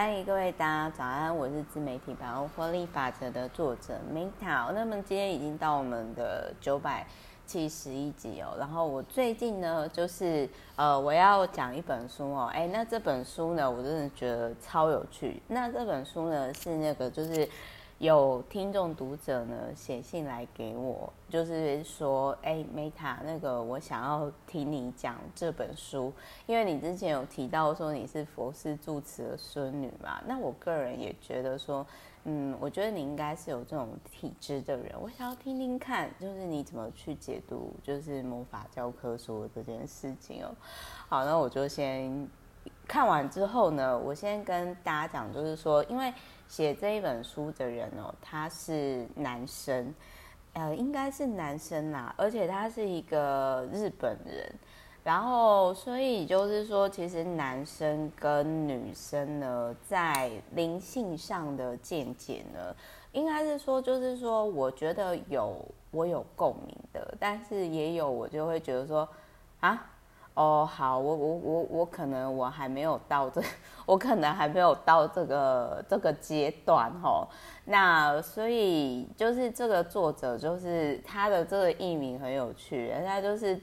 嗨，各位大家早安，我是自媒体百万获利法则的作者 Meta。那么今天已经到我们的九百七十一集哦。然后我最近呢，就是呃，我要讲一本书哦。哎，那这本书呢，我真的觉得超有趣。那这本书呢，是那个就是。有听众读者呢写信来给我，就是说，哎，Meta，那个我想要听你讲这本书，因为你之前有提到说你是佛氏住持的孙女嘛，那我个人也觉得说，嗯，我觉得你应该是有这种体质的人，我想要听听看，就是你怎么去解读，就是魔法教科书这件事情哦。好，那我就先看完之后呢，我先跟大家讲，就是说，因为。写这一本书的人哦，他是男生，呃，应该是男生啦，而且他是一个日本人，然后所以就是说，其实男生跟女生呢，在灵性上的见解呢，应该是说，就是说，我觉得有我有共鸣的，但是也有我就会觉得说，啊。哦，好，我我我我可能我还没有到这，我可能还没有到这个这个阶段哦。那所以就是这个作者，就是他的这个艺名很有趣，他就是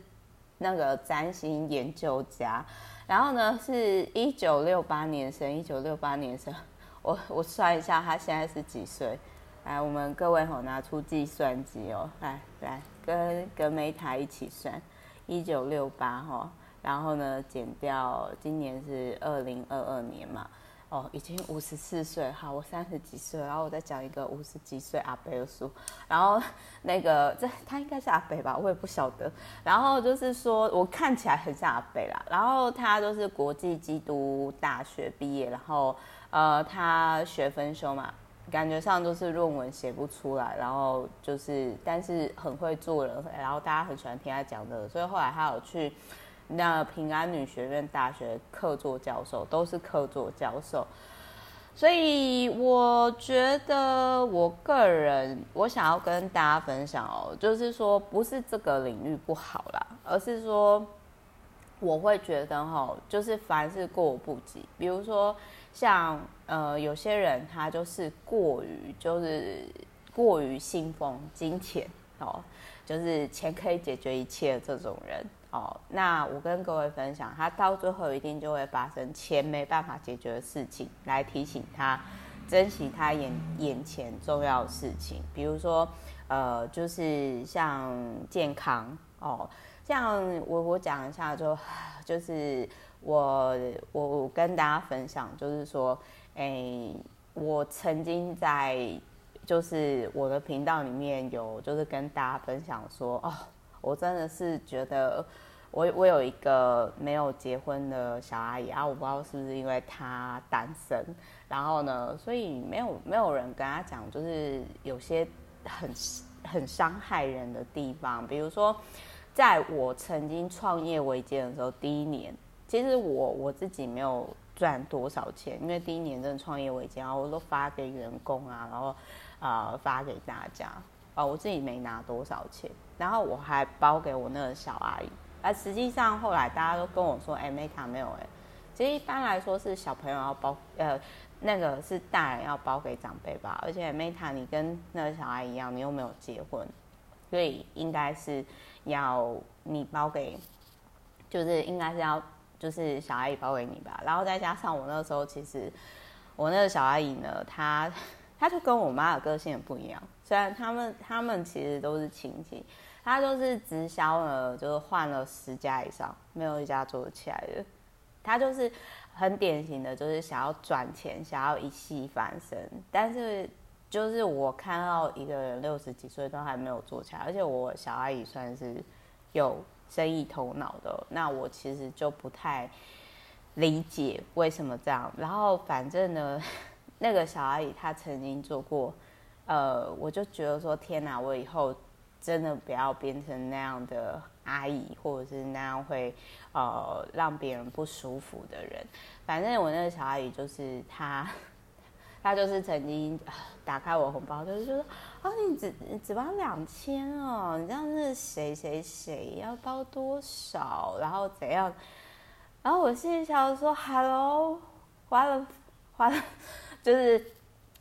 那个占星研究家。然后呢，是一九六八年生，一九六八年生。我我算一下，他现在是几岁？来，我们各位吼拿出计算机哦，来来跟跟梅塔一起算，一九六八哈。然后呢，减掉今年是二零二二年嘛，哦，已经五十四岁，好，我三十几岁，然后我再讲一个五十几岁阿伯的书，然后那个这他应该是阿伯吧，我也不晓得。然后就是说我看起来很像阿伯啦，然后他都是国际基督大学毕业，然后呃他学分修嘛，感觉上都是论文写不出来，然后就是但是很会做人，然后大家很喜欢听他讲的，所以后来他有去。那平安女学院大学客座教授都是客座教授，所以我觉得我个人我想要跟大家分享哦，就是说不是这个领域不好啦，而是说我会觉得哈，就是凡事过犹不及。比如说像呃有些人他就是过于就是过于信奉金钱哦，就是钱可以解决一切这种人。哦，那我跟各位分享，他到最后一定就会发生钱没办法解决的事情，来提醒他珍惜他眼眼前重要的事情，比如说，呃，就是像健康哦，像我我讲一下就，就是我我我跟大家分享，就是说，哎，我曾经在就是我的频道里面有就是跟大家分享说，哦，我真的是觉得。我我有一个没有结婚的小阿姨啊，我不知道是不是因为她单身，然后呢，所以没有没有人跟她讲，就是有些很很伤害人的地方，比如说，在我曾经创业维艰的时候，第一年，其实我我自己没有赚多少钱，因为第一年真的创业维艰啊，我都发给员工啊，然后啊、发给大家啊，我自己没拿多少钱，然后我还包给我那个小阿姨。而实际上后来大家都跟我说，哎，Meta 没有哎。其实一般来说是小朋友要包，呃，那个是大人要包给长辈吧。而且 Meta 你跟那个小孩一样，你又没有结婚，所以应该是要你包给，就是应该是要就是小阿姨包给你吧。然后再加上我那时候，其实我那个小阿姨呢，她她就跟我妈的个性也不一样。虽然他们他们其实都是亲戚。他就是直销呢，就是换了十家以上，没有一家做得起来的。他就是很典型的，就是想要赚钱，想要一夕翻身。但是就是我看到一个人六十几岁都还没有做起来，而且我小阿姨算是有生意头脑的，那我其实就不太理解为什么这样。然后反正呢，那个小阿姨她曾经做过，呃，我就觉得说天哪，我以后。真的不要变成那样的阿姨，或者是那样会呃让别人不舒服的人。反正我那个小阿姨就是她，她就是曾经打开我红包，就是说啊，你只你只包两千哦，你这样是谁谁谁要包多少，然后怎样？然后我心里想说，Hello，花了花了 就是，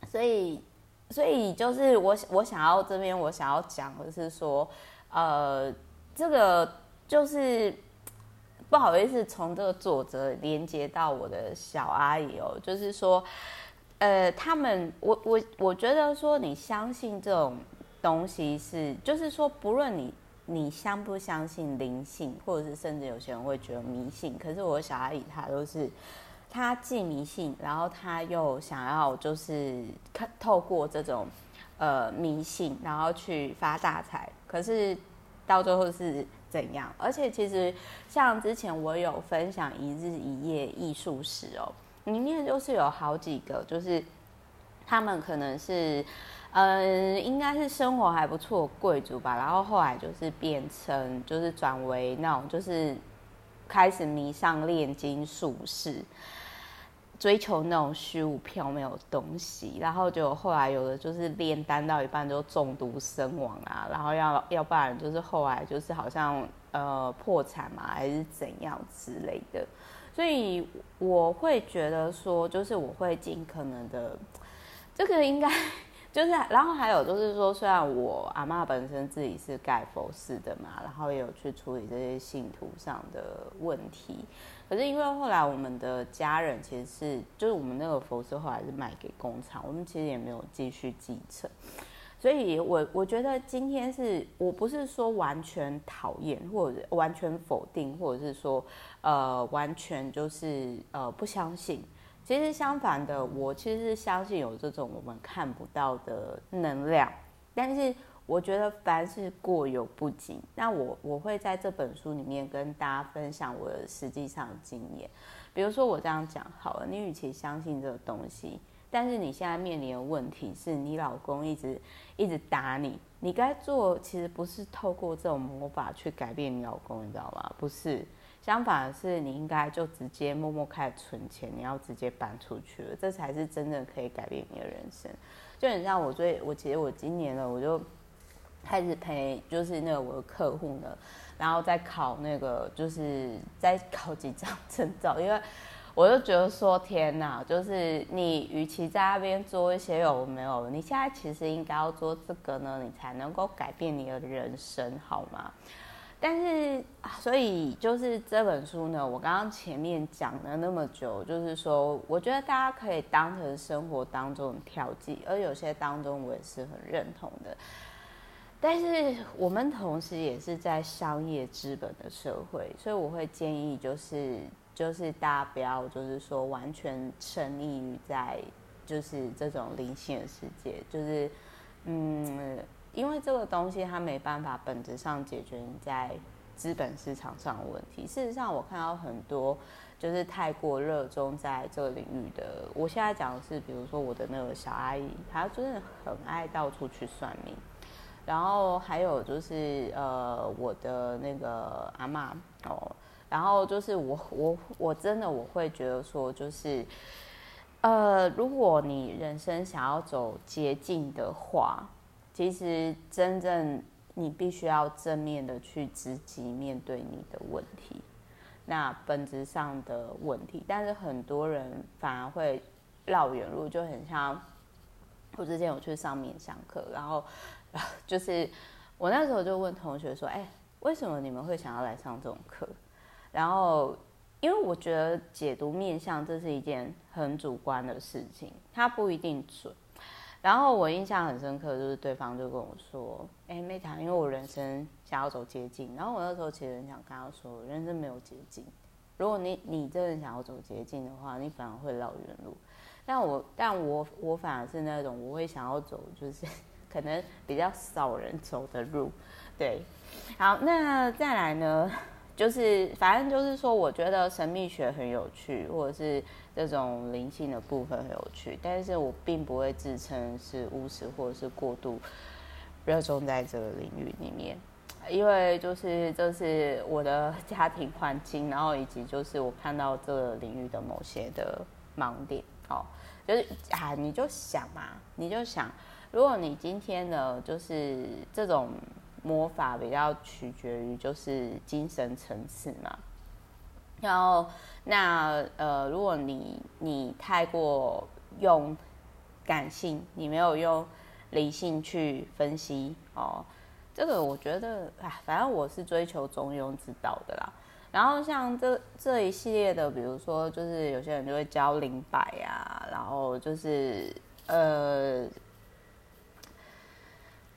所以所以就是我我想要这边我想要讲的是说，呃，这个就是不好意思，从这个作者连接到我的小阿姨哦，就是说，呃，他们我我我觉得说你相信这种东西是，就是说不论你。你相不相信灵性，或者是甚至有些人会觉得迷信？可是我小阿姨她都是，他既迷信，然后他又想要就是看透过这种呃迷信，然后去发大财。可是到最后是怎样？而且其实像之前我有分享一日一夜艺术史哦，里面就是有好几个，就是他们可能是。嗯，应该是生活还不错贵族吧，然后后来就是变成，就是转为那种，就是开始迷上炼金术士，追求那种虚无缥缈的东西，然后就后来有的就是炼丹到一半就中毒身亡啊，然后要要不然就是后来就是好像呃破产嘛，还是怎样之类的，所以我会觉得说，就是我会尽可能的，这个应该。就是，然后还有就是说，虽然我阿嬷本身自己是盖佛寺的嘛，然后也有去处理这些信徒上的问题，可是因为后来我们的家人其实是，就是我们那个佛寺后来是卖给工厂，我们其实也没有继续继承，所以我我觉得今天是我不是说完全讨厌，或者完全否定，或者是说呃完全就是呃不相信。其实相反的，我其实是相信有这种我们看不到的能量，但是我觉得凡事过犹不及。那我我会在这本书里面跟大家分享我的实际上的经验。比如说我这样讲好了，你与其相信这个东西，但是你现在面临的问题是你老公一直一直打你，你该做其实不是透过这种魔法去改变你老公，你知道吗？不是。相反的是，你应该就直接默默开始存钱，你要直接搬出去了，这才是真正可以改变你的人生。就很像我最，我其实我今年呢，我就开始陪，就是那个我的客户呢，然后再考那个，就是再考几张证照，因为我就觉得说，天哪，就是你与其在那边做一些有没有，你现在其实应该要做这个呢，你才能够改变你的人生，好吗？但是，所以就是这本书呢，我刚刚前面讲了那么久，就是说，我觉得大家可以当成生活当中调剂，而有些当中我也是很认同的。但是我们同时也是在商业资本的社会，所以我会建议，就是就是大家不要就是说完全沉溺于在就是这种灵性的世界，就是嗯。因为这个东西它没办法本质上解决你在资本市场上的问题。事实上，我看到很多就是太过热衷在这个领域的。我现在讲的是，比如说我的那个小阿姨，她真的很爱到处去算命。然后还有就是呃，我的那个阿嬷哦，然后就是我我我真的我会觉得说，就是呃，如果你人生想要走捷径的话。其实，真正你必须要正面的去积极面对你的问题，那本质上的问题。但是很多人反而会绕远路，就很像我之前有去上面上课，然后 就是我那时候就问同学说：“哎，为什么你们会想要来上这种课？”然后因为我觉得解读面相这是一件很主观的事情，它不一定准。然后我印象很深刻，就是对方就跟我说：“哎，Meta，因为我人生想要走捷径。”然后我那时候其实很想跟他说：“人生没有捷径。如果你你真的想要走捷径的话，你反而会绕远路。但我但我我反而是那种我会想要走，就是可能比较少人走的路。对，好，那再来呢？就是反正就是说，我觉得神秘学很有趣，或者是。这种灵性的部分很有趣，但是我并不会自称是巫师或者是过度热衷在这个领域里面，因为就是这是我的家庭环境，然后以及就是我看到这个领域的某些的盲点，哦，就是啊，你就想嘛，你就想，如果你今天呢，就是这种魔法比较取决于就是精神层次嘛。然后那呃，如果你你太过用感性，你没有用理性去分析哦，这个我觉得哎，反正我是追求中庸之道的啦。然后像这这一系列的，比如说就是有些人就会教灵摆啊，然后就是呃，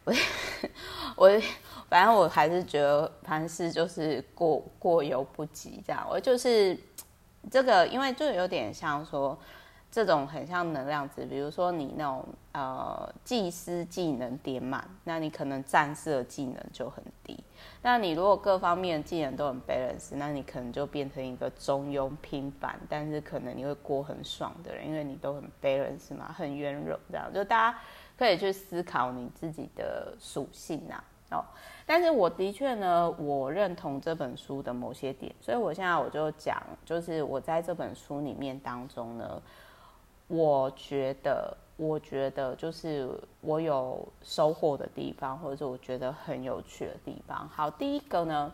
我 我反正我还是觉得凡事就是过过犹不及这样。我就是这个，因为就有点像说。这种很像能量值，比如说你那种呃祭司技能点满，那你可能战士的技能就很低。那你如果各方面的技能都很 balance，那你可能就变成一个中庸平凡，但是可能你会过很爽的人，因为你都很 balance 嘛，很圆融这样。就大家可以去思考你自己的属性啊。哦，但是我的确呢，我认同这本书的某些点，所以我现在我就讲，就是我在这本书里面当中呢。我觉得，我觉得就是我有收获的地方，或者是我觉得很有趣的地方。好，第一个呢，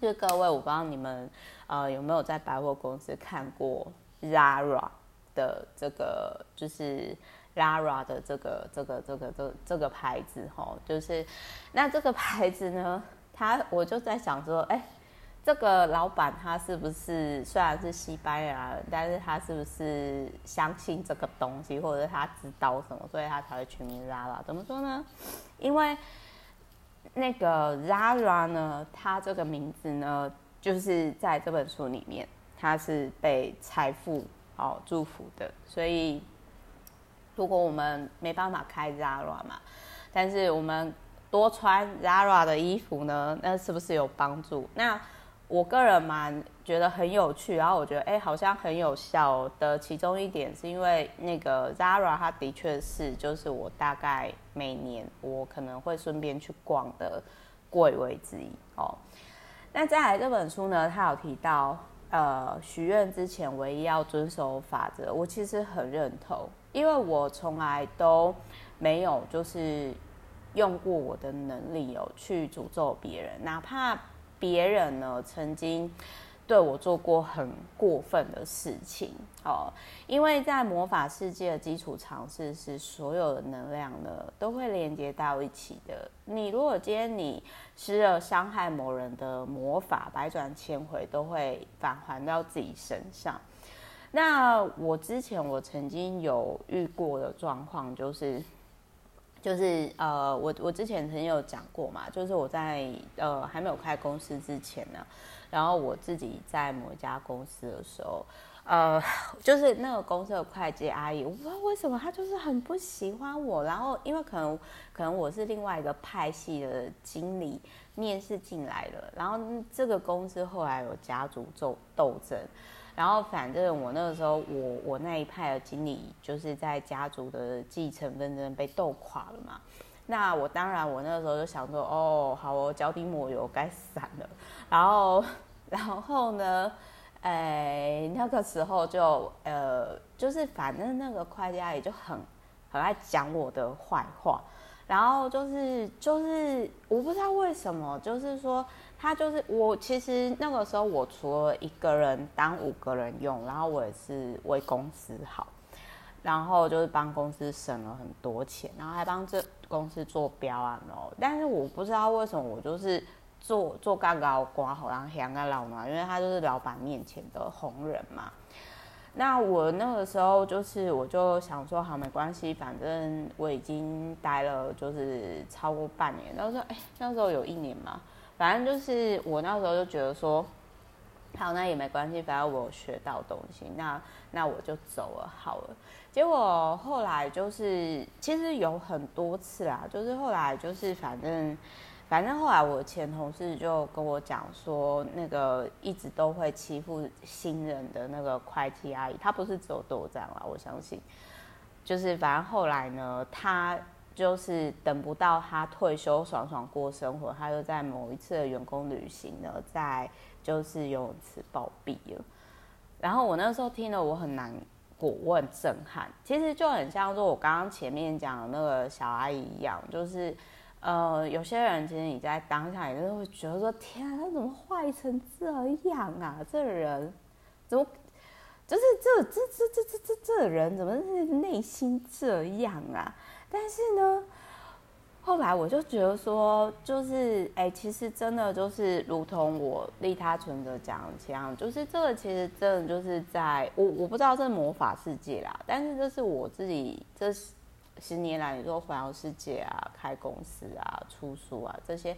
就是各位，我不知道你们呃有没有在百货公司看过 Zara 的这个，就是 Zara 的这个这个这个这个、这个牌子齁，就是那这个牌子呢，他我就在想说，哎。这个老板他是不是虽然是西班牙人，但是他是不是相信这个东西，或者他知道什么，所以他才会取名 Zara？怎么说呢？因为那个 Zara 呢，他这个名字呢，就是在这本书里面，他是被财富哦祝福的。所以如果我们没办法开 Zara 嘛，但是我们多穿 Zara 的衣服呢，那是不是有帮助？那我个人蛮觉得很有趣，然后我觉得哎，好像很有效的其中一点是因为那个 Zara，它的确是就是我大概每年我可能会顺便去逛的柜位之一哦。那再来这本书呢，它有提到呃许愿之前唯一要遵守法则，我其实很认同，因为我从来都没有就是用过我的能力哦去诅咒别人，哪怕。别人呢曾经对我做过很过分的事情哦，因为在魔法世界的基础常识是所有的能量呢都会连接到一起的。你如果今天你施了伤害某人的魔法，百转千回都会返还到自己身上。那我之前我曾经有遇过的状况就是。就是呃，我我之前曾经有讲过嘛，就是我在呃还没有开公司之前呢，然后我自己在某一家公司的时候，呃，就是那个公司的会计阿姨，我不知道为什么她就是很不喜欢我，然后因为可能可能我是另外一个派系的经理面试进来的，然后这个公司后来有家族斗斗争。然后反正我那个时候，我我那一派的经理就是在家族的继承纷争被斗垮了嘛。那我当然我那个时候就想说，哦，好，我脚底抹油该散了。然后然后呢，哎，那个时候就呃，就是反正那个会计阿姨就很很爱讲我的坏话。然后就是就是我不知道为什么，就是说。他就是我，其实那个时候我除了一个人当五个人用，然后我也是为公司好，然后就是帮公司省了很多钱，然后还帮这公司做标案哦。但是我不知道为什么我就是做做干高瓜好，然后香个老嘛，因为他就是老板面前的红人嘛。那我那个时候就是我就想说好没关系，反正我已经待了就是超过半年，然后说哎那时候有一年嘛。反正就是我那时候就觉得说，好，那也没关系，反正我学到东西，那那我就走了好了。结果后来就是，其实有很多次啦，就是后来就是反正反正后来我前同事就跟我讲说，那个一直都会欺负新人的那个会计阿姨，她不是只有对我这样啦，我相信，就是反正后来呢，她。就是等不到他退休，爽爽过生活，他就在某一次的员工旅行呢，在就是游泳池暴毙了。然后我那时候听了，我很难过，我很震撼。其实就很像说我刚刚前面讲的那个小阿姨一样，就是呃，有些人其实你在当下也是会觉得说，天啊，他怎么坏成这样啊？这人怎么就是这这这这这这这人怎么内心这样啊？但是呢。后来我就觉得说，就是哎、其实真的就是如同我利他存的讲的这样，就是这个其实真的就是在我我不知道这魔法世界啦，但是这是我自己这十年来，你说环游世界啊、开公司啊、出书啊这些，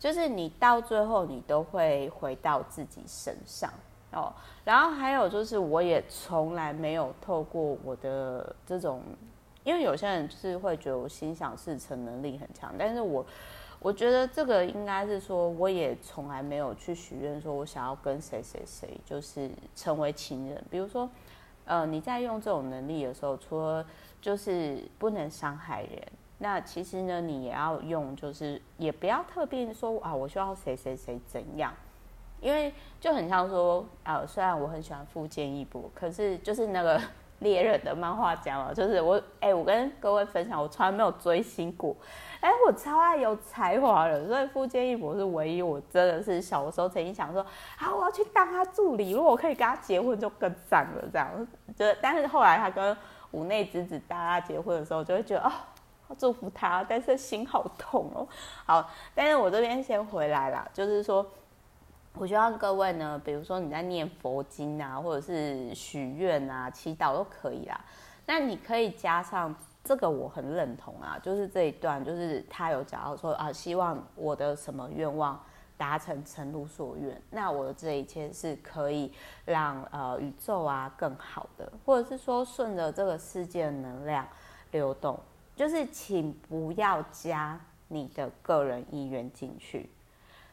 就是你到最后你都会回到自己身上哦。然后还有就是，我也从来没有透过我的这种。因为有些人是会觉得我心想事成能力很强，但是我我觉得这个应该是说，我也从来没有去许愿说我想要跟谁谁谁就是成为情人。比如说，呃，你在用这种能力的时候，除了就是不能伤害人，那其实呢，你也要用，就是也不要特别说啊，我希望谁谁谁怎样，因为就很像说，呃，虽然我很喜欢富坚义博，可是就是那个。猎人的漫画家嘛，就是我哎、我跟各位分享，我从来没有追星过，哎、我超爱有才华的，所以富坚义博是唯一我真的是小的时候曾经想说，啊，我要去当他助理，如果我可以跟他结婚就更赞了，这样，就但是后来他跟五内直子大家结婚的时候，就会觉得哦，祝福他，但是心好痛哦，好，但是我这边先回来啦，就是说。我希望各位呢，比如说你在念佛经啊，或者是许愿啊、祈祷都可以啦。那你可以加上这个，我很认同啊，就是这一段，就是他有讲到说啊，希望我的什么愿望达成，诚如所愿。那我的这一切是可以让呃宇宙啊更好的，或者是说顺着这个世界的能量流动。就是请不要加你的个人意愿进去。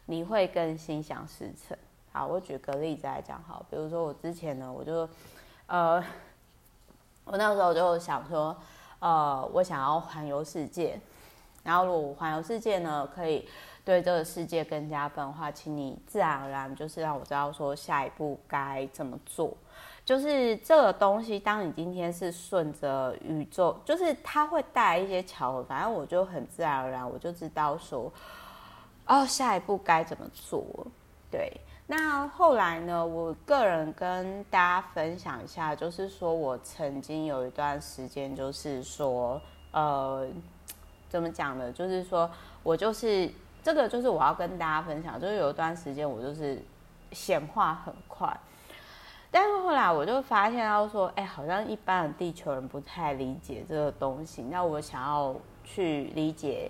你会更心想事成。好，我举个例子来讲，好，比如说我之前呢，我就，呃，我那时候就想说，呃，我想要环游世界，然后如果环游世界呢，可以对这个世界更加分的话，请你自然而然就是让我知道说下一步该怎么做。就是这个东西，当你今天是顺着宇宙，就是它会带来一些巧合，反正我就很自然而然，我就知道说。哦，下一步该怎么做？对，那后来呢？我个人跟大家分享一下，就是说我曾经有一段时间，就是说，呃，怎么讲呢？就是说我就是这个，就是我要跟大家分享，就是有一段时间我就是显化很快，但是后来我就发现到说，哎，好像一般的地球人不太理解这个东西，那我想要去理解。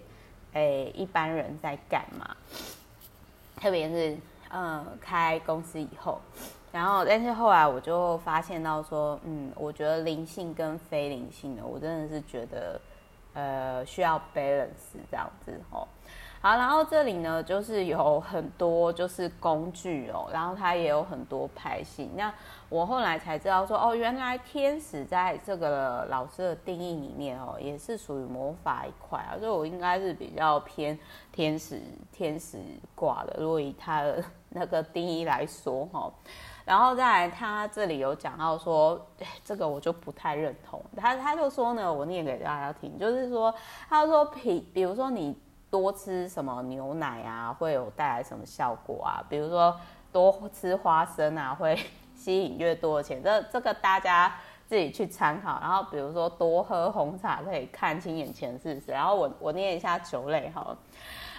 诶，一般人在干嘛？特别是嗯，开公司以后，然后但是后来我就发现到说，嗯，我觉得灵性跟非灵性的，我真的是觉得呃需要 balance 这样子哦。好，然后这里呢，就是有很多就是工具哦，然后它也有很多派系。那我后来才知道说，哦，原来天使在这个老师的定义里面哦，也是属于魔法一块啊。所以我应该是比较偏天使天使挂的，如果以他的 那个定义来说哈。然后再来，他这里有讲到说，这个我就不太认同。他他就说呢，我念给大家听，就是说，他说比比如说你。多吃什么牛奶啊，会有带来什么效果啊？比如说多吃花生啊，会吸引越多的钱。这这个大家自己去参考。然后比如说多喝红茶可以看清眼前事实。然后我我念一下酒类好了。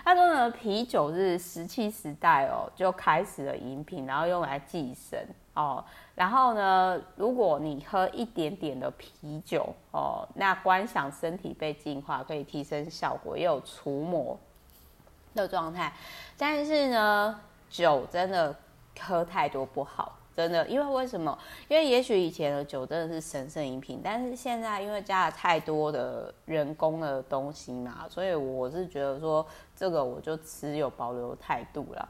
他说呢，啤酒是石器时代哦就开始了饮品，然后用来祭神哦。然后呢，如果你喝一点点的啤酒哦，那观想身体被净化，可以提升效果，也有除魔的状态。但是呢，酒真的喝太多不好。真的，因为为什么？因为也许以前的酒真的是神圣饮品，但是现在因为加了太多的人工的东西嘛，所以我是觉得说这个我就持有保留态度了。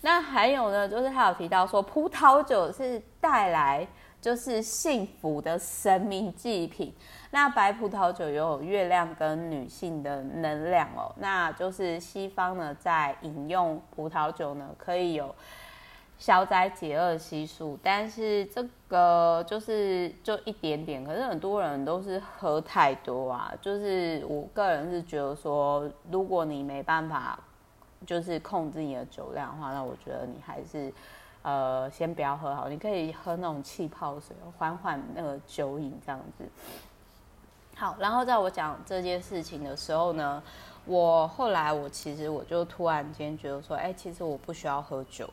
那还有呢，就是他有提到说葡萄酒是带来就是幸福的神明祭品。那白葡萄酒有月亮跟女性的能量哦，那就是西方呢在饮用葡萄酒呢可以有。消灾解厄系数，但是这个就是就一点点，可是很多人都是喝太多啊。就是我个人是觉得说，如果你没办法就是控制你的酒量的话，那我觉得你还是呃先不要喝好，你可以喝那种气泡水，缓缓那个酒瘾这样子。好，然后在我讲这件事情的时候呢。我后来，我其实我就突然间觉得说，哎、其实我不需要喝酒，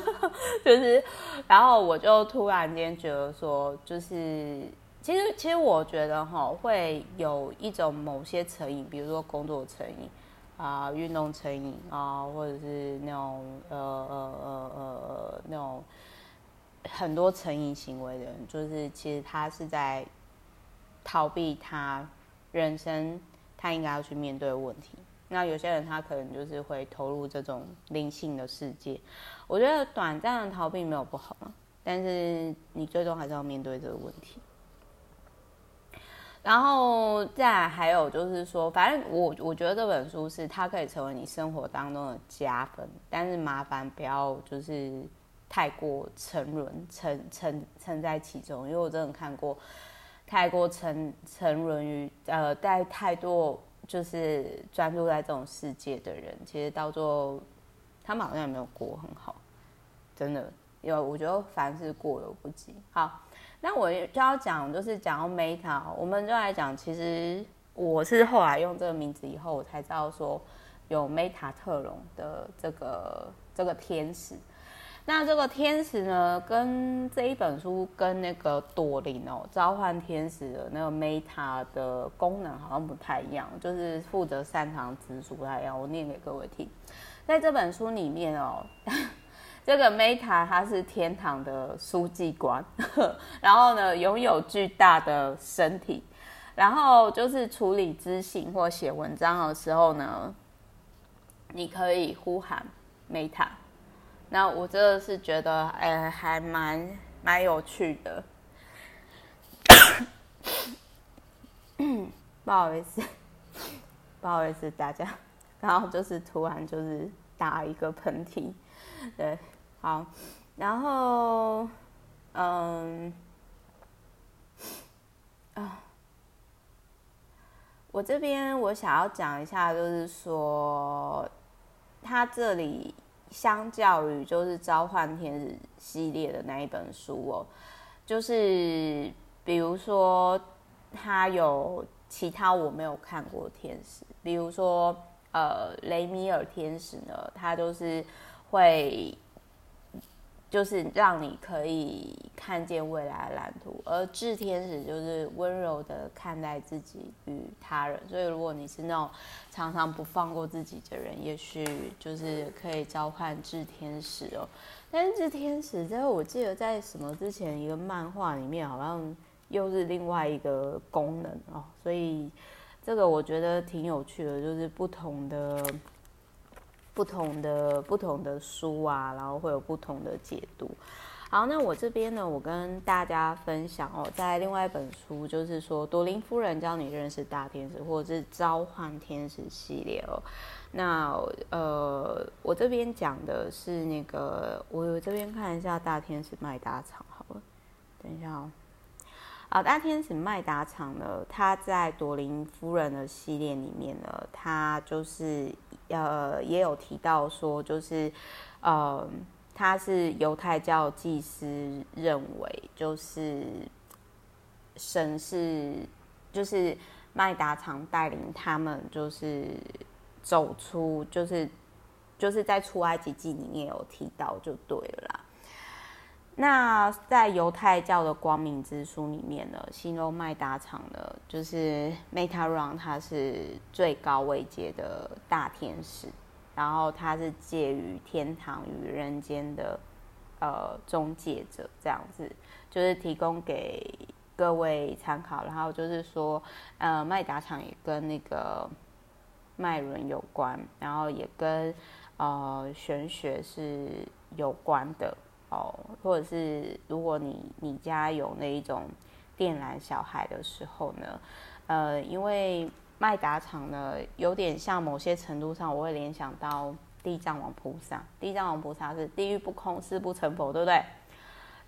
就是，然后我就突然间觉得说，就是，其实其实我觉得哈，会有一种某些成瘾，比如说工作成瘾啊、运动成瘾啊，或者是那种呃呃呃呃那种很多成瘾行为的人，就是其实他是在逃避他人生。他应该要去面对的问题。那有些人他可能就是会投入这种灵性的世界。我觉得短暂的逃避没有不好嘛，但是你最终还是要面对这个问题。然后再来还有就是说，反正我我觉得这本书是它可以成为你生活当中的加分，但是麻烦不要就是太过沉沦沉沉沉在其中，因为我真的看过。太过沉沉沦于呃，带太多就是专注在这种世界的人，其实到最后他们好像也没有过很好，真的，因为我觉得凡事过犹不及。好，那我就要讲，就是讲到 Meta，我们就来讲，其实我是后来用这个名字以后，我才知道说有 Meta 特隆的这个这个天使。那这个天使呢，跟这一本书跟那个朵琳哦，召唤天使的那个 Meta 的功能好像不太一样，就是负责擅长直属不太一样。我念给各位听，在这本书里面哦，这个 Meta 他是天堂的书记官，然后呢，拥有巨大的身体，然后就是处理资讯或写文章的时候呢，你可以呼喊 Meta。那我真的是觉得，哎、欸，还蛮蛮有趣的。不好意思，不好意思，大家，然后就是突然就是打一个喷嚏，对，好，然后，嗯，啊，我这边我想要讲一下，就是说，他这里。相较于就是召唤天使系列的那一本书哦，就是比如说他有其他我没有看过天使，比如说呃雷米尔天使呢，他就是会。就是让你可以看见未来的蓝图，而智天使就是温柔的看待自己与他人。所以，如果你是那种常常不放过自己的人，也许就是可以召唤智天使哦。但是智天使，在我记得在什么之前一个漫画里面，好像又是另外一个功能哦。所以，这个我觉得挺有趣的，就是不同的。不同的不同的书啊，然后会有不同的解读。好，那我这边呢，我跟大家分享哦，在另外一本书，就是说朵琳夫人教你认识大天使，或者是召唤天使系列哦。那呃，我这边讲的是那个，我这边看一下大天使麦达场好了，等一下哦。啊，大天使麦达场呢，他在朵琳夫人的系列里面呢，他就是。呃，也有提到说，就是，呃，他是犹太教祭司认为，就是神是，就是麦达常带领他们，就是走出，就是就是在出埃及记里面有提到，就对了。那在犹太教的光明之书里面呢，形容麦达场呢，就是 Metatron，他是最高位阶的大天使，然后他是介于天堂与人间的呃中介者，这样子，就是提供给各位参考。然后就是说，呃，麦达场也跟那个麦伦有关，然后也跟呃玄学是有关的。哦或者是如果你你家有那一种电缆小孩的时候呢，呃，因为麦达场呢有点像某些程度上，我会联想到地藏王菩萨。地藏王菩萨是地狱不空，誓不成佛，对不对？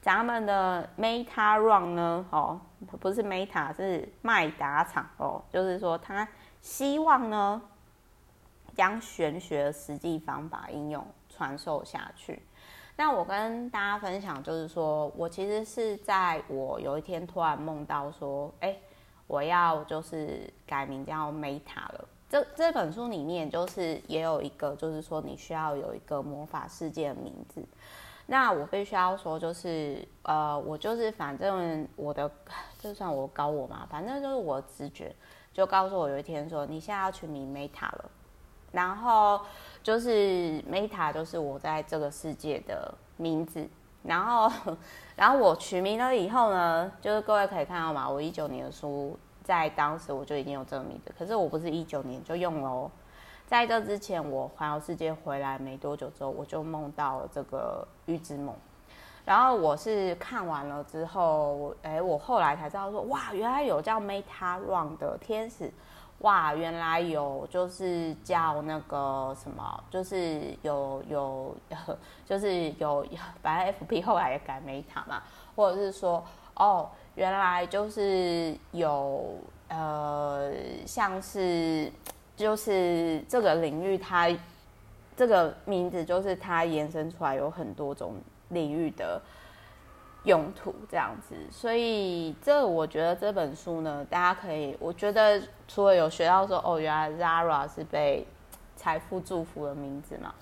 咱们的 Meta Run 呢？哦，不是 Meta，是麦达厂哦，就是说他希望呢，将玄学的实际方法应用传授下去。那我跟大家分享，就是说我其实是在我有一天突然梦到说，哎，我要就是改名叫 Meta 了。这这本书里面就是也有一个，就是说你需要有一个魔法世界的名字。那我必须要说，就是呃，我就是反正我的，就算我高我嘛，反正就是我的直觉就告诉我，有一天说你现在要取名 Meta 了，然后就是 Meta 就是我在这个世界的名字，然后 然后我取名了以后呢，就是各位可以看到嘛，我一九年的书在当时我就已经有这个名字，可是我不是一九年就用了哦。在这之前，我环游世界回来没多久之后，我就梦到了这个预知梦。然后我是看完了之后，哎，我后来才知道说，哇，原来有叫 Meta Run 的天使，哇，原来有就是叫那个什么，就是有有，就是有，反正 FB 后来也改 Meta 嘛，或者是说，哦，原来就是有呃，像是。就是这个领域，它这个名字就是它延伸出来有很多种领域的用途，这样子。所以这我觉得这本书呢，大家可以，我觉得除了有学到说，哦，原来 Zara 是被财富祝福的名字嘛，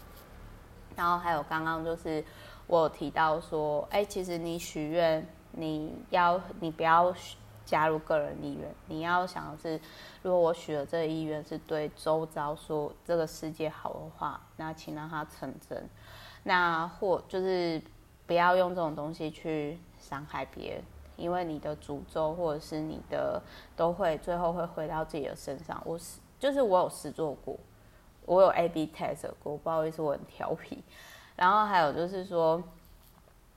然后还有刚刚就是我有提到说，哎，其实你许愿，你要你不要加入个人意愿，你要想的是，如果我许了这个意愿是对周遭说这个世界好的话，那请让它成真。那或就是不要用这种东西去伤害别人，因为你的诅咒或者是你的都会最后会回到自己的身上。我是就是我有试做过，我有 A/B test 过，不好意思，我很调皮。然后还有就是说，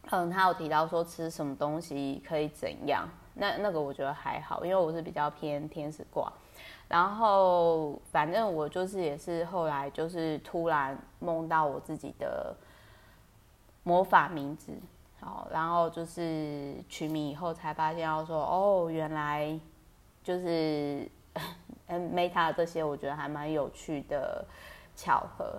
嗯，他有提到说吃什么东西可以怎样。那那个我觉得还好，因为我是比较偏天使卦，然后反正我就是也是后来就是突然梦到我自己的魔法名字，好，然后就是取名以后才发现要说哦，原来就是 嗯，Meta 这些我觉得还蛮有趣的巧合。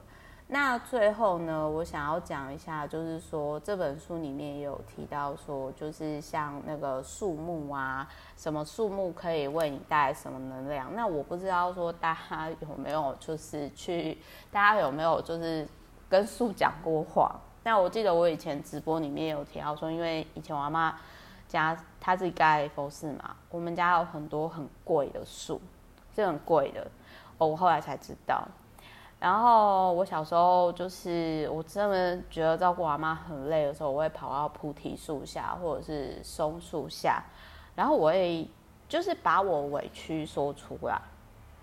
那最后呢，我想要讲一下，就是说这本书里面也有提到说，就是像那个树木啊，什么树木可以为你带来什么能量？那我不知道说大家有没有就是去，大家有没有就是跟树讲过话？那我记得我以前直播里面有提到说，因为以前我阿妈家她自己盖佛寺嘛，我们家有很多很贵的树，是很贵的，哦，我后来才知道。然后我小时候就是我真的觉得照顾我妈很累的时候，我会跑到菩提树下或者是松树下，然后我会就是把我委屈说出来。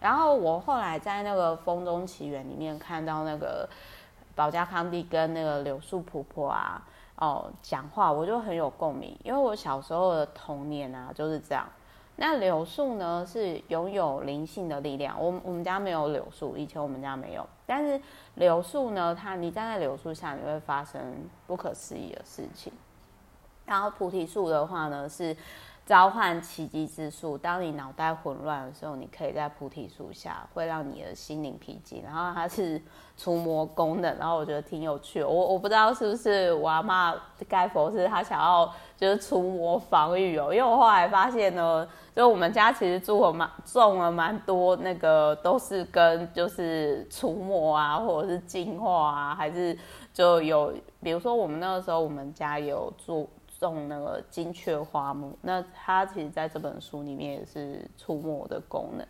然后我后来在那个《风中奇缘》里面看到那个保加康帝跟那个柳树婆婆啊哦讲话，我就很有共鸣，因为我小时候的童年啊就是这样。那柳树呢，是拥有灵性的力量。我我们家没有柳树，以前我们家没有。但是柳树呢，它你站在柳树下，你会发生不可思议的事情。然后菩提树的话呢，是。召唤奇迹之树，当你脑袋混乱的时候，你可以在菩提树下，会让你的心灵平静。然后它是除魔功能，然后我觉得挺有趣的。我我不知道是不是我阿妈盖佛是他想要就是除魔防御哦，因为我后来发现呢，就我们家其实种了蛮种了蛮多那个都是跟就是除魔啊，或者是净化啊，还是就有比如说我们那个时候我们家有做。种那个金雀花木，那它其实在这本书里面也是出没的功能。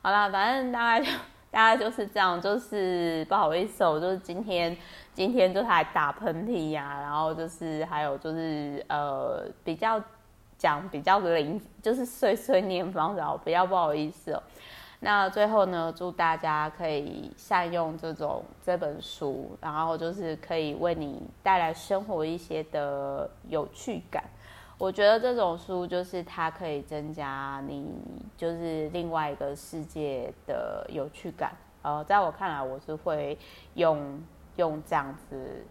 好啦，反正大概就 大概就是这样，就是不好意思，我就是今天今天就是还打喷嚏呀，然后就是还有就是呃比较讲比较灵，就是碎碎念方式，比较不好意思哦。那最后呢，祝大家可以善用这种这本书，然后就是可以为你带来生活一些的有趣感。我觉得这种书就是它可以增加你就是另外一个世界的有趣感，呃，在我看来，我是会用用这样子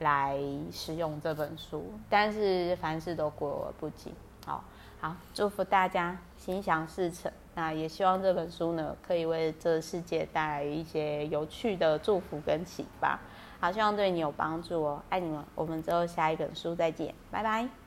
来使用这本书。但是凡事都过而不及，好好祝福大家心想事成。那也希望这本书呢，可以为这个世界带来一些有趣的祝福跟启发。好，希望对你有帮助哦，爱你们。我们之后下一本书再见，拜拜。